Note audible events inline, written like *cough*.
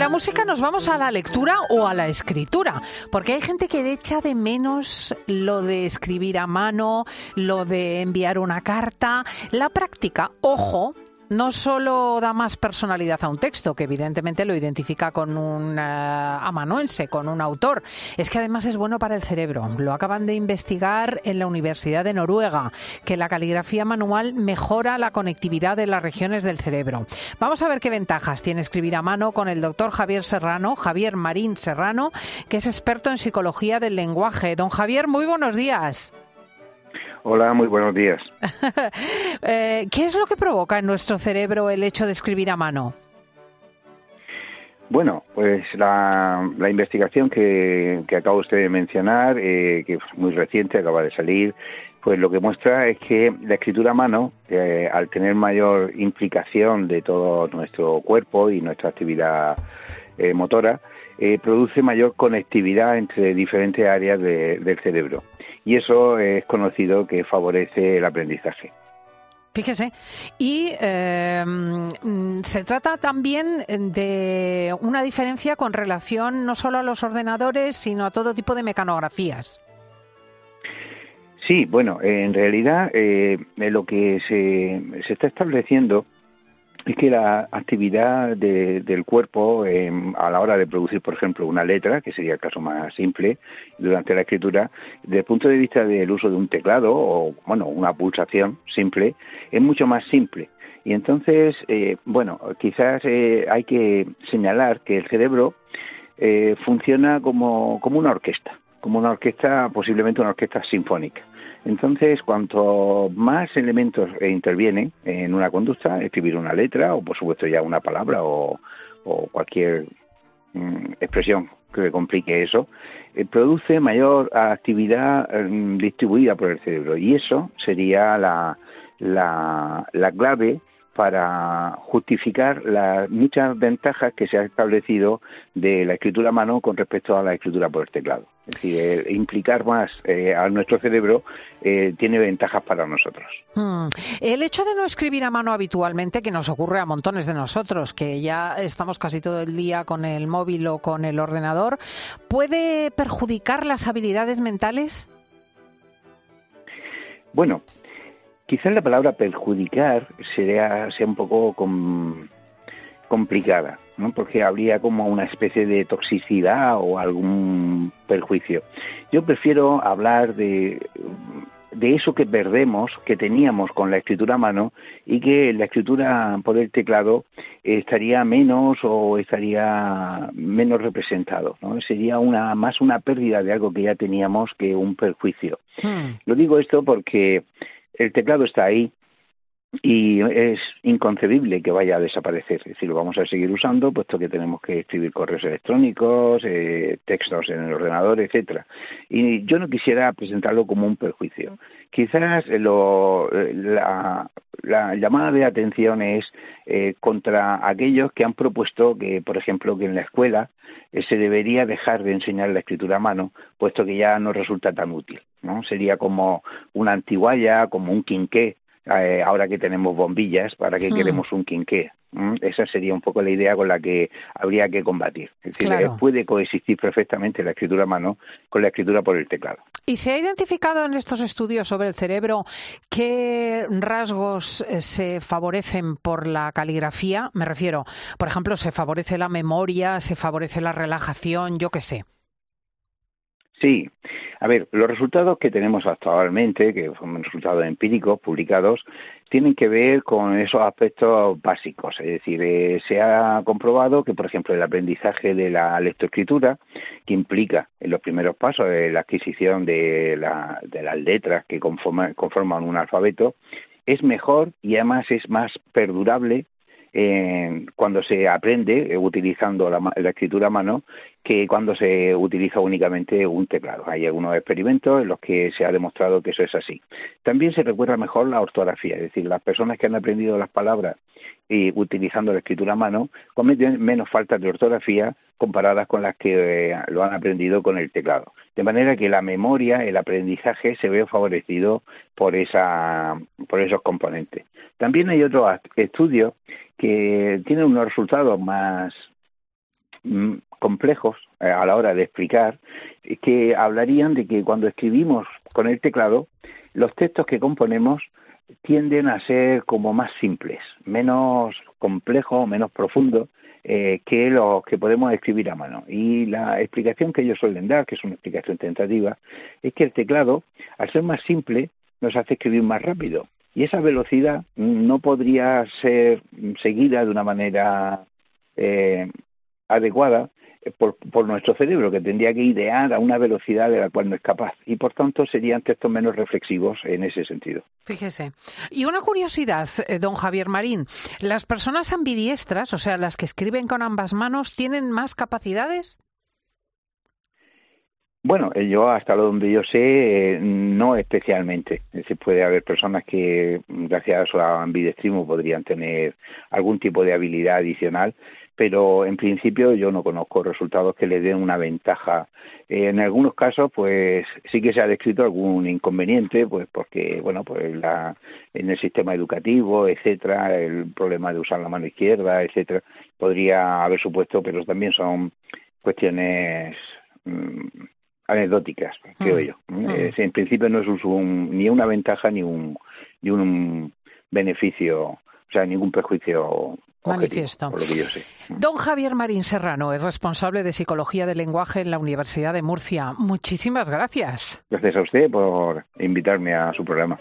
la música nos vamos a la lectura o a la escritura, porque hay gente que echa de menos lo de escribir a mano, lo de enviar una carta, la práctica, ojo, no solo da más personalidad a un texto, que evidentemente lo identifica con un eh, amanuense, con un autor, es que además es bueno para el cerebro. Lo acaban de investigar en la Universidad de Noruega, que la caligrafía manual mejora la conectividad de las regiones del cerebro. Vamos a ver qué ventajas tiene escribir a mano con el doctor Javier Serrano, Javier Marín Serrano, que es experto en psicología del lenguaje. Don Javier, muy buenos días. Hola, muy buenos días. *laughs* Eh, ¿Qué es lo que provoca en nuestro cerebro el hecho de escribir a mano? Bueno, pues la, investigación que, que, acaba usted de mencionar, eh, que es muy reciente, acaba de salir, pues lo que muestra es que la escritura a mano, eh, al tener mayor implicación de todo nuestro cuerpo y nuestra actividad motora, produce mayor conectividad entre diferentes áreas del cerebro y eso es conocido que favorece el aprendizaje. Fíjese, y em, se trata también de una diferencia con relación no solo a los ordenadores, sino a todo tipo de mecanografías. Sí, bueno, en realidad eh, lo que se, se está estableciendo es que la actividad del cuerpo em, a la hora de producir, por ejemplo, una letra, que sería el caso más simple, durante la escritura, desde el punto de vista del uso de un teclado o, bueno, una pulsación simple, es mucho más simple. Y entonces, eh, bueno, quizás eh, hay que señalar que el cerebro eh, funciona como, como una orquesta, como una orquesta, posiblemente una orquesta sinfónica. Entonces, cuanto más elementos intervienen en una conducta, escribir una letra o, por supuesto, ya una palabra o, cualquier mm, expresión que complique eso, eh, produce mayor actividad mm, distribuida por el cerebro. Y eso sería la, la, la clave para justificar las muchas ventajas que se ha establecido de la escritura a mano con respecto a la escritura por el teclado. Es decir, implicar más eh, a nuestro cerebro eh, tiene ventajas para nosotros. Hmm. El hecho de no escribir a mano habitualmente, que nos ocurre a montones de nosotros, que ya estamos casi todo el día con el móvil o con el ordenador, ¿puede perjudicar las habilidades mentales? Bueno, Quizás la palabra perjudicar sea, sea un poco complicada, ¿no? porque habría como una especie de toxicidad o algún perjuicio. Yo prefiero hablar de, de eso que perdemos, que teníamos con la escritura a mano y que la escritura por el teclado estaría menos o estaría menos representado. ¿no? Sería una, más una pérdida de algo que ya teníamos que un perjuicio. Hmm. Lo digo esto porque el teclado está ahí y es inconcebible que vaya a desaparecer. Es decir, lo vamos a seguir usando, puesto que tenemos que escribir correos electrónicos, eh, textos en el ordenador, etcétera. Y yo no quisiera presentarlo como un perjuicio. Quizás la, llamada de atención es eh, contra aquellos que han propuesto que, por ejemplo, que en la escuela eh, se debería dejar de enseñar la escritura a mano, puesto que ya no resulta tan útil. ¿no? Sería como una antiguaya, como un quinqué, eh, ahora que tenemos bombillas, ¿para qué hmm. queremos un quinqué? ¿Mm? Esa sería un poco la idea con la que habría que combatir. Es decir, eh, puede coexistir perfectamente la escritura a mano con la escritura por el teclado. ¿Y se ha identificado en estos estudios sobre el cerebro qué rasgos eh, se favorecen por la caligrafía? Me refiero, por ejemplo, se favorece la memoria, se favorece la relajación, yo qué sé. Sí, a ver, los resultados que tenemos actualmente, que son resultados empíricos publicados, tienen que ver con esos aspectos básicos. Es decir, eh, se ha comprobado que, por ejemplo, el aprendizaje de la lectoescritura, que implica en los primeros pasos la adquisición de, de las letras que conforman un alfabeto, es mejor y además es más perdurable cuando se aprende eh, utilizando la, escritura a mano que cuando se utiliza únicamente un teclado. Hay algunos experimentos en los que se ha demostrado que eso es así. También se recuerda mejor la ortografía, es decir, las personas que han aprendido las palabras y utilizando la escritura a mano cometen menos faltas de ortografía comparadas con las que eh, lo han aprendido con el teclado. De manera que la memoria, el aprendizaje se ve favorecido por, esa, por esos componentes. También hay otros estudios que tienen unos resultados más, mm, complejos eh, a la hora de explicar, que hablarían de que cuando escribimos con el teclado, los textos que componemos tienden a ser como más simples, menos complejos, menos profundos eh, que los que podemos escribir a mano. Y la explicación que ellos suelen dar, que es una explicación tentativa, es que el teclado, al ser más simple, nos hace escribir más rápido. Y esa velocidad no podría ser seguida de una manera eh, adecuada por, por, nuestro cerebro, que tendría que idear a una velocidad de la cual no es capaz. Y por tanto serían textos menos reflexivos en ese sentido. Fíjese. Y una curiosidad, eh, don Javier Marín. ¿Las personas ambidiestras, o sea, las que escriben con ambas manos, tienen más capacidades? Bueno, eh, yo hasta lo donde yo sé, eh, no especialmente. Se puede haber personas que, gracias a su ambidestrismo, podrían tener algún tipo de habilidad adicional, pero en principio yo no conozco resultados que le den una ventaja. Eh, en algunos casos, pues sí que se ha descrito algún inconveniente, pues porque, bueno, pues la, en el sistema educativo, etcétera, el problema de usar la mano izquierda, etcétera, podría haber supuesto, pero también son cuestiones mm, anecdóticas, creo mm. yo. Mm. en principio no es ni una ventaja ni un, ni un beneficio, o sea, ningún prejuicio Manifiesto. Por lo que yo sé. Don Javier Marín Serrano es responsable de Psicología del Lenguaje en la Universidad de Murcia. Muchísimas gracias. Gracias a usted por invitarme a su programa.